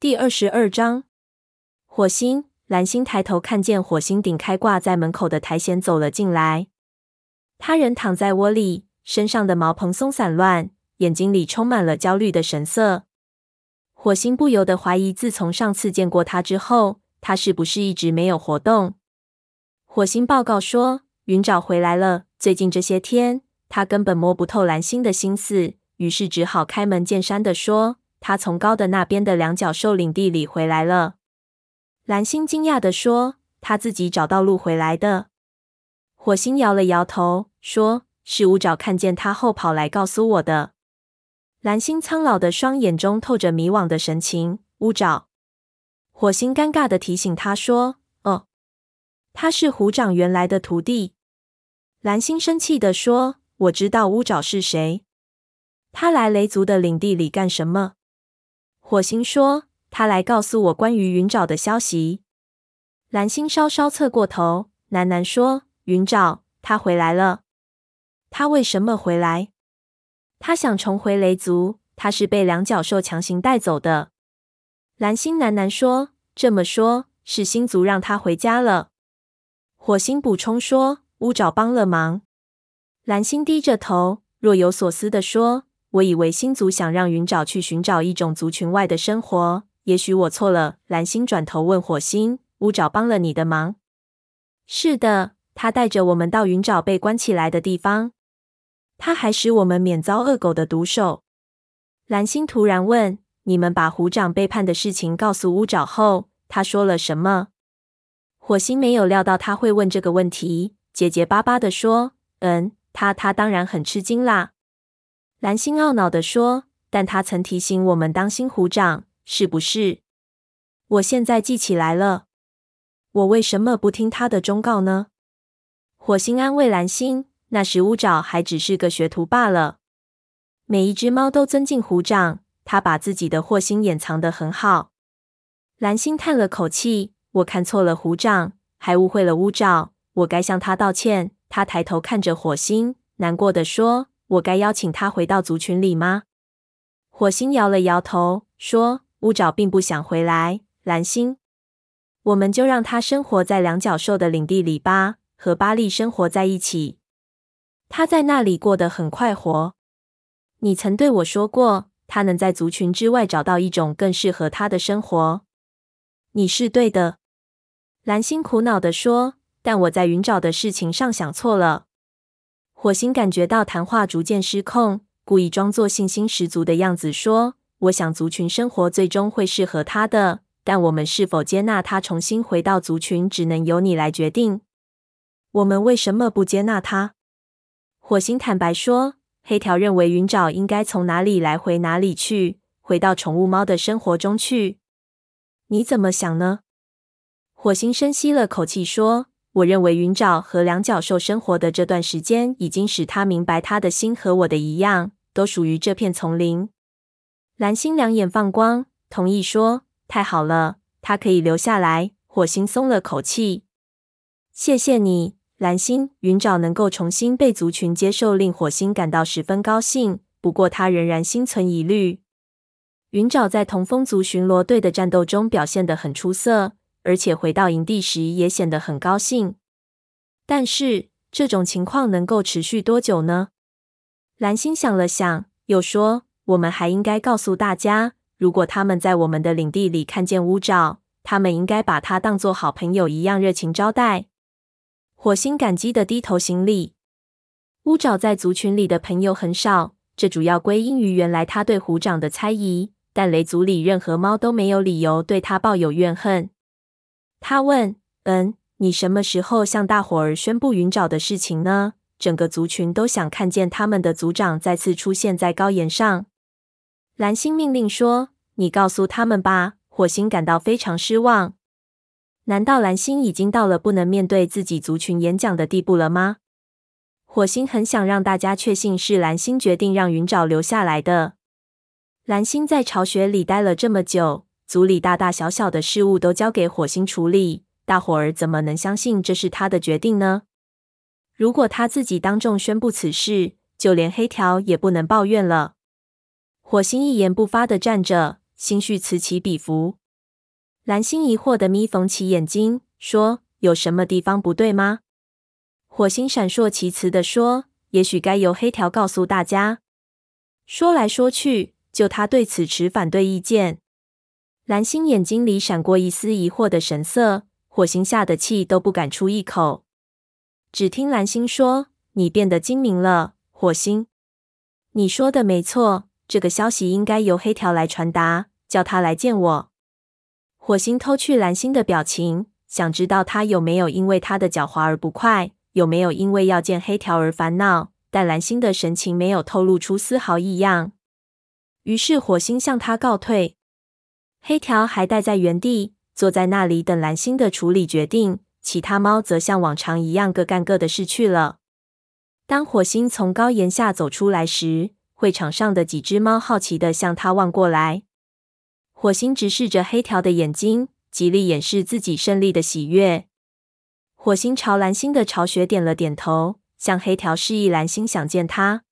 第二十二章，火星。蓝星抬头看见火星顶开挂在门口的苔藓走了进来。他人躺在窝里，身上的毛蓬松散乱，眼睛里充满了焦虑的神色。火星不由得怀疑，自从上次见过他之后，他是不是一直没有活动？火星报告说，云沼回来了。最近这些天，他根本摸不透蓝星的心思，于是只好开门见山地说：“他从高的那边的两角兽领地里回来了。”蓝星惊讶地说：“他自己找到路回来的。”火星摇了摇头，说：“是乌爪看见他后跑来告诉我的。”蓝星苍老的双眼中透着迷惘的神情。乌爪，火星尴尬地提醒他说：“哦，他是虎掌原来的徒弟。”蓝星生气地说：“我知道乌爪是谁，他来雷族的领地里干什么？”火星说：“他来告诉我关于云爪的消息。”蓝星稍稍侧过头，喃喃说：“云爪，他回来了。他为什么回来？他想重回雷族。他是被两角兽强行带走的。”蓝星喃喃说：“这么说，是星族让他回家了。”火星补充说。乌爪帮了忙。蓝星低着头，若有所思地说：“我以为星族想让云爪去寻找一种族群外的生活，也许我错了。”蓝星转头问火星：“乌爪帮了你的忙？”“是的，他带着我们到云爪被关起来的地方。他还使我们免遭恶狗的毒手。”蓝星突然问：“你们把虎掌背叛的事情告诉乌爪后，他说了什么？”火星没有料到他会问这个问题。结结巴巴地说：“嗯，他他当然很吃惊啦。”蓝星懊恼地说：“但他曾提醒我们当心虎掌，是不是？我现在记起来了。我为什么不听他的忠告呢？”火星安慰蓝星：“那时乌爪还只是个学徒罢了。每一只猫都尊敬虎掌，他把自己的祸心掩藏得很好。”蓝星叹了口气：“我看错了虎掌，还误会了乌爪。”我该向他道歉。他抬头看着火星，难过地说：“我该邀请他回到族群里吗？”火星摇了摇头，说：“乌爪并不想回来。”蓝星，我们就让他生活在两角兽的领地里吧，和巴利生活在一起。他在那里过得很快活。你曾对我说过，他能在族群之外找到一种更适合他的生活。你是对的。蓝星苦恼地说。但我在云沼的事情上想错了。火星感觉到谈话逐渐失控，故意装作信心十足的样子说：“我想族群生活最终会适合他的，但我们是否接纳他重新回到族群，只能由你来决定。”我们为什么不接纳他？火星坦白说：“黑条认为云沼应该从哪里来回哪里去，回到宠物猫的生活中去。你怎么想呢？”火星深吸了口气说。我认为云沼和两角兽生活的这段时间，已经使他明白，他的心和我的一样，都属于这片丛林。蓝星两眼放光，同意说：“太好了，他可以留下来。”火星松了口气：“谢谢你，蓝星。”云沼能够重新被族群接受，令火星感到十分高兴。不过，他仍然心存疑虑。云沼在同风族巡逻队的战斗中表现得很出色。而且回到营地时也显得很高兴，但是这种情况能够持续多久呢？蓝星想了想，又说：“我们还应该告诉大家，如果他们在我们的领地里看见乌爪，他们应该把它当作好朋友一样热情招待。”火星感激的低头行礼。乌爪在族群里的朋友很少，这主要归因于原来他对虎掌的猜疑，但雷族里任何猫都没有理由对他抱有怨恨。他问：“嗯，你什么时候向大伙儿宣布云沼的事情呢？整个族群都想看见他们的族长再次出现在高岩上。”蓝星命令说：“你告诉他们吧。”火星感到非常失望。难道蓝星已经到了不能面对自己族群演讲的地步了吗？火星很想让大家确信是蓝星决定让云沼留下来的。蓝星在巢穴里待了这么久。组里大大小小的事务都交给火星处理，大伙儿怎么能相信这是他的决定呢？如果他自己当众宣布此事，就连黑条也不能抱怨了。火星一言不发的站着，心绪此起彼伏。蓝星疑惑的眯缝起眼睛，说：“有什么地方不对吗？”火星闪烁其词的说：“也许该由黑条告诉大家。”说来说去，就他对此持反对意见。蓝星眼睛里闪过一丝疑惑的神色，火星吓得气都不敢出一口。只听蓝星说：“你变得精明了，火星。你说的没错，这个消息应该由黑条来传达，叫他来见我。”火星偷去蓝星的表情，想知道他有没有因为他的狡猾而不快，有没有因为要见黑条而烦恼。但蓝星的神情没有透露出丝毫异样。于是火星向他告退。黑条还待在原地，坐在那里等蓝星的处理决定。其他猫则像往常一样各干各的事去了。当火星从高岩下走出来时，会场上的几只猫好奇地向他望过来。火星直视着黑条的眼睛，极力掩饰自己胜利的喜悦。火星朝蓝星的巢穴点了点头，向黑条示意蓝星想见他。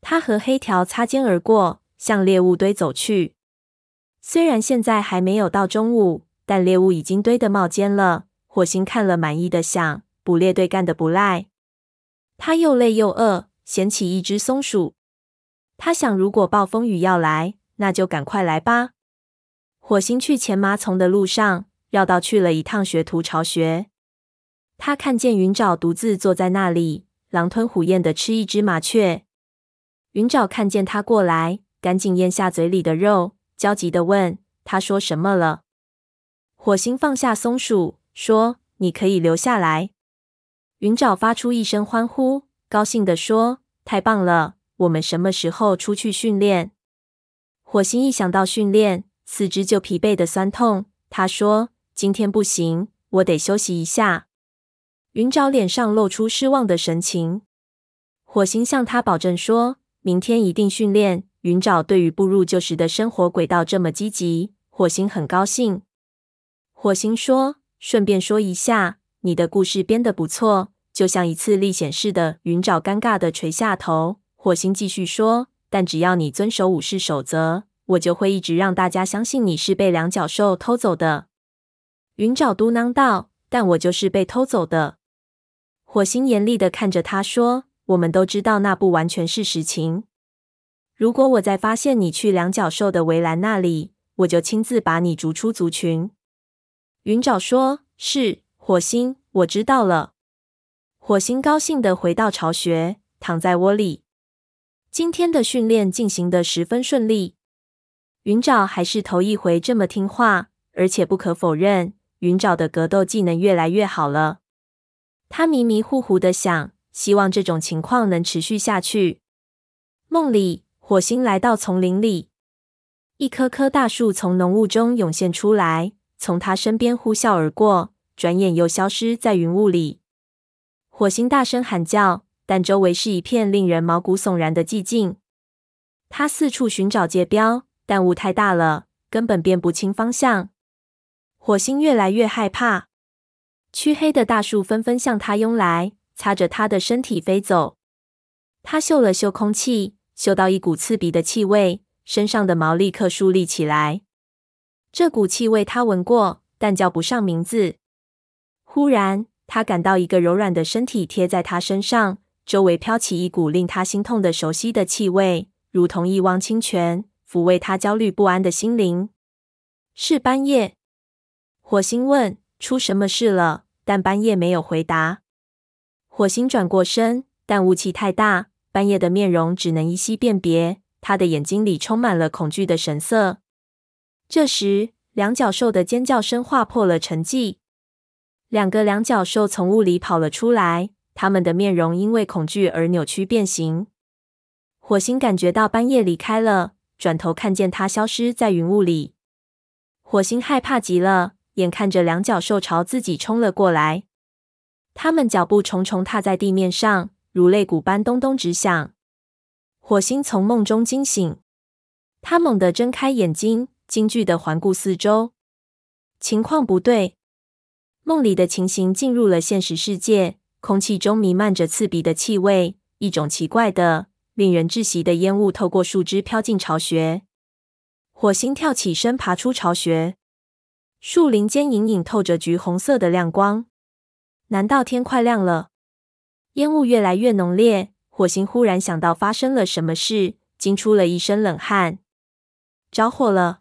他和黑条擦肩而过，向猎物堆走去。虽然现在还没有到中午，但猎物已经堆得冒尖了。火星看了，满意的想：捕猎队干得不赖。他又累又饿，捡起一只松鼠。他想，如果暴风雨要来，那就赶快来吧。火星去前麻丛的路上，绕道去了一趟学徒巢穴。他看见云沼独自坐在那里，狼吞虎咽地吃一只麻雀。云沼看见他过来，赶紧咽下嘴里的肉。焦急地问：“他说什么了？”火星放下松鼠，说：“你可以留下来。”云沼发出一声欢呼，高兴地说：“太棒了！我们什么时候出去训练？”火星一想到训练，四肢就疲惫的酸痛。他说：“今天不行，我得休息一下。”云沼脸上露出失望的神情。火星向他保证说：“明天一定训练。”云沼对于步入旧时的生活轨道这么积极，火星很高兴。火星说：“顺便说一下，你的故事编得不错，就像一次历险似的。”云沼尴尬地垂下头。火星继续说：“但只要你遵守武士守则，我就会一直让大家相信你是被两脚兽偷走的。”云沼嘟囔道：“但我就是被偷走的。”火星严厉的看着他说：“我们都知道那不完全是实情。”如果我再发现你去两脚兽的围栏那里，我就亲自把你逐出族群。云沼说：“是，火星，我知道了。”火星高兴地回到巢穴，躺在窝里。今天的训练进行得十分顺利。云沼还是头一回这么听话，而且不可否认，云沼的格斗技能越来越好了。他迷迷糊糊的想，希望这种情况能持续下去。梦里。火星来到丛林里，一棵棵大树从浓雾中涌现出来，从他身边呼啸而过，转眼又消失在云雾里。火星大声喊叫，但周围是一片令人毛骨悚然的寂静。他四处寻找界标，但雾太大了，根本辨不清方向。火星越来越害怕，黢黑的大树纷纷向他拥来，擦着他的身体飞走。他嗅了嗅空气。嗅到一股刺鼻的气味，身上的毛立刻竖立起来。这股气味他闻过，但叫不上名字。忽然，他感到一个柔软的身体贴在他身上，周围飘起一股令他心痛的熟悉的气味，如同一汪清泉，抚慰他焦虑不安的心灵。是斑叶。火星问：“出什么事了？”但斑叶没有回答。火星转过身，但雾气太大。半夜的面容只能依稀辨别，他的眼睛里充满了恐惧的神色。这时，两脚兽的尖叫声划破了沉寂。两个两脚兽从雾里跑了出来，他们的面容因为恐惧而扭曲变形。火星感觉到半夜离开了，转头看见它消失在云雾里。火星害怕极了，眼看着两脚兽朝自己冲了过来，他们脚步重重踏在地面上。如肋骨般咚咚直响。火星从梦中惊醒，他猛地睁开眼睛，惊惧地环顾四周，情况不对。梦里的情形进入了现实世界，空气中弥漫着刺鼻的气味，一种奇怪的、令人窒息的烟雾透过树枝飘进巢穴。火星跳起身，爬出巢穴。树林间隐隐透着橘红色的亮光。难道天快亮了？烟雾越来越浓烈，火星忽然想到发生了什么事，惊出了一身冷汗。着火了！